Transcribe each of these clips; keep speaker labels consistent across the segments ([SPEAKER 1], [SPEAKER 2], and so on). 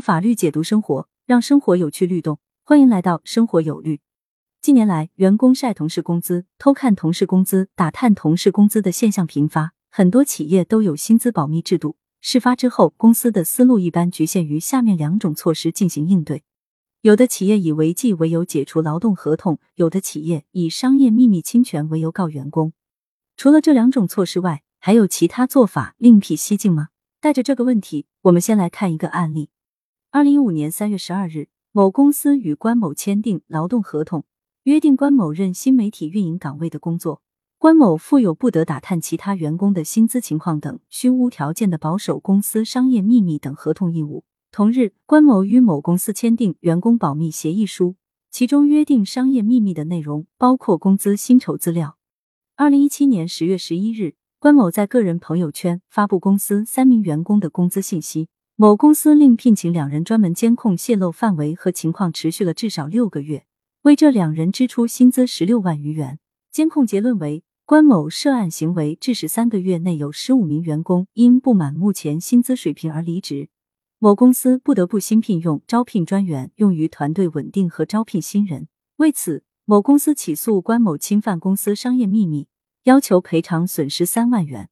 [SPEAKER 1] 法律解读生活，让生活有趣律动。欢迎来到生活有律。近年来，员工晒同事工资、偷看同事工资、打探同事工资的现象频发，很多企业都有薪资保密制度。事发之后，公司的思路一般局限于下面两种措施进行应对：有的企业以违纪为由解除劳动合同，有的企业以商业秘密侵权为由告员工。除了这两种措施外，还有其他做法另辟蹊径吗？带着这个问题，我们先来看一个案例。二零一五年三月十二日，某公司与关某签订劳动合同，约定关某任新媒体运营岗位的工作，关某负有不得打探其他员工的薪资情况等虚无条件的保守公司商业秘密等合同义务。同日，关某与某公司签订员工保密协议书，其中约定商业秘密的内容包括工资薪酬资料。二零一七年十月十一日，关某在个人朋友圈发布公司三名员工的工资信息。某公司另聘请两人专门监控泄露范围和情况，持续了至少六个月，为这两人支出薪资十六万余元。监控结论为，关某涉案行为致使三个月内有十五名员工因不满目前薪资水平而离职，某公司不得不新聘用招聘专员，用于团队稳定和招聘新人。为此，某公司起诉关某侵犯公司商业秘密，要求赔偿损失三万元。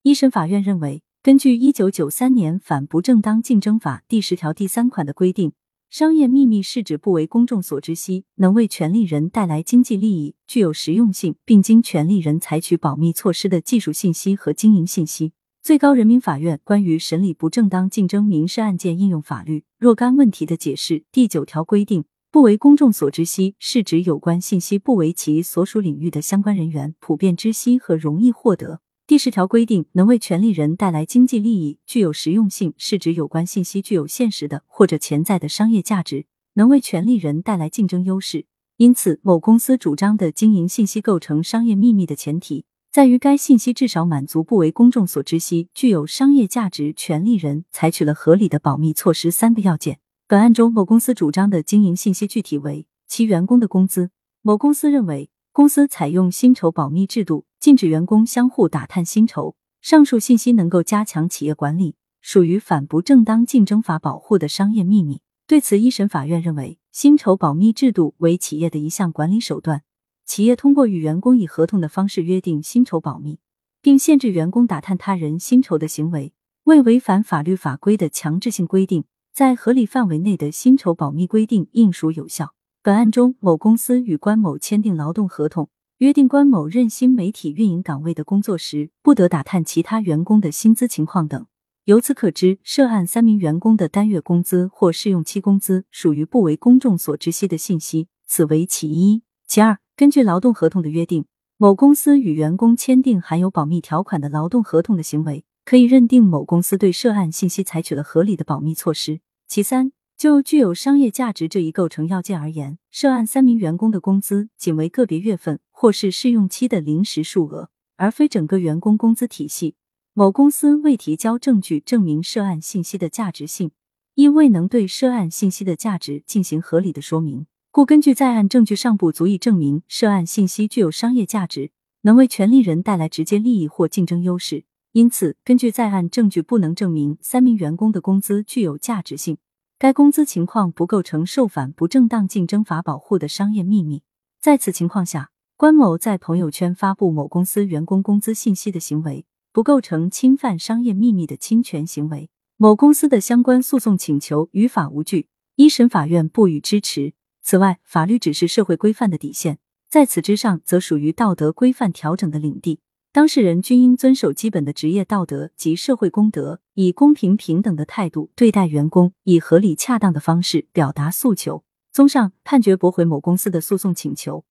[SPEAKER 1] 一审法院认为。根据一九九三年反不正当竞争法第十条第三款的规定，商业秘密是指不为公众所知悉，能为权利人带来经济利益，具有实用性，并经权利人采取保密措施的技术信息和经营信息。最高人民法院关于审理不正当竞争民事案件应用法律若干问题的解释第九条规定，不为公众所知悉，是指有关信息不为其所属领域的相关人员普遍知悉和容易获得。第十条规定，能为权利人带来经济利益，具有实用性，是指有关信息具有现实的或者潜在的商业价值，能为权利人带来竞争优势。因此，某公司主张的经营信息构成商业秘密的前提，在于该信息至少满足不为公众所知悉、具有商业价值，权利人采取了合理的保密措施三个要件。本案中，某公司主张的经营信息具体为其员工的工资。某公司认为。公司采用薪酬保密制度，禁止员工相互打探薪酬。上述信息能够加强企业管理，属于反不正当竞争法保护的商业秘密。对此，一审法院认为，薪酬保密制度为企业的一项管理手段，企业通过与员工以合同的方式约定薪酬保密，并限制员工打探他人薪酬的行为，未违反法律法规的强制性规定，在合理范围内的薪酬保密规定应属有效。本案中，某公司与关某签订劳动合同，约定关某任新媒体运营岗位的工作时，不得打探其他员工的薪资情况等。由此可知，涉案三名员工的单月工资或试用期工资属于不为公众所知悉的信息，此为其一。其二，根据劳动合同的约定，某公司与员工签订含有保密条款的劳动合同的行为，可以认定某公司对涉案信息采取了合理的保密措施。其三。就具有商业价值这一构成要件而言，涉案三名员工的工资仅为个别月份或是试用期的临时数额，而非整个员工工资体系。某公司未提交证据证明涉案信息的价值性，亦未能对涉案信息的价值进行合理的说明，故根据在案证据尚不足以证明涉案信息具有商业价值，能为权利人带来直接利益或竞争优势。因此，根据在案证据不能证明三名员工的工资具有价值性。该工资情况不构成受反不正当竞争法保护的商业秘密。在此情况下，关某在朋友圈发布某公司员工工资信息的行为，不构成侵犯商业秘密的侵权行为。某公司的相关诉讼请求于法无据，一审法院不予支持。此外，法律只是社会规范的底线，在此之上，则属于道德规范调整的领地。当事人均应遵守基本的职业道德及社会公德，以公平平等的态度对待员工，以合理恰当的方式表达诉求。综上，判决驳回某公司的诉讼请求。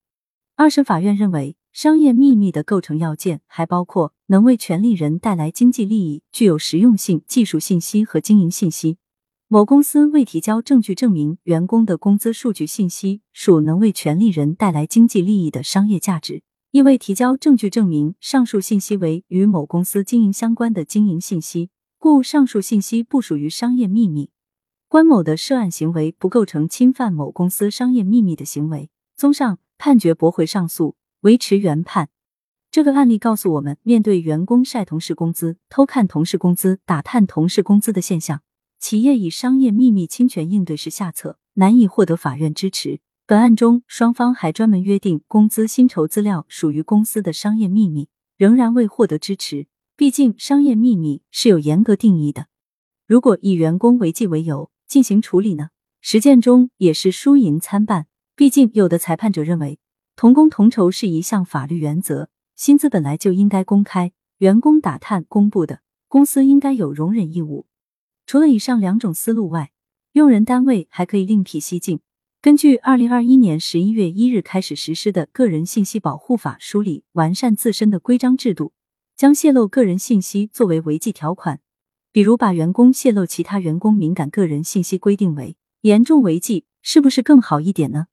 [SPEAKER 1] 二审法院认为，商业秘密的构成要件还包括能为权利人带来经济利益、具有实用性、技术信息和经营信息。某公司未提交证据证明员工的工资数据信息属能为权利人带来经济利益的商业价值。亦未提交证据证明上述信息为与某公司经营相关的经营信息，故上述信息不属于商业秘密。关某的涉案行为不构成侵犯某公司商业秘密的行为。综上，判决驳回上诉，维持原判。这个案例告诉我们，面对员工晒同事工资、偷看同事工资、打探同事工资的现象，企业以商业秘密侵权应对是下策，难以获得法院支持。本案中，双方还专门约定工资薪酬资料属于公司的商业秘密，仍然未获得支持。毕竟，商业秘密是有严格定义的。如果以员工违纪为由进行处理呢？实践中也是输赢参半。毕竟，有的裁判者认为，同工同酬是一项法律原则，薪资本来就应该公开，员工打探公布的，公司应该有容忍义务。除了以上两种思路外，用人单位还可以另辟蹊径。根据二零二一年十一月一日开始实施的《个人信息保护法》梳理完善自身的规章制度，将泄露个人信息作为违纪条款，比如把员工泄露其他员工敏感个人信息规定为严重违纪，是不是更好一点呢？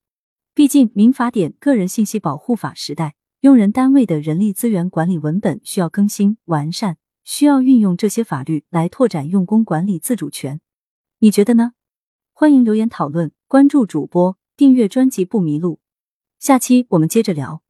[SPEAKER 1] 毕竟民法典《个人信息保护法》时代，用人单位的人力资源管理文本需要更新完善，需要运用这些法律来拓展用工管理自主权。你觉得呢？欢迎留言讨论。关注主播，订阅专辑不迷路。下期我们接着聊。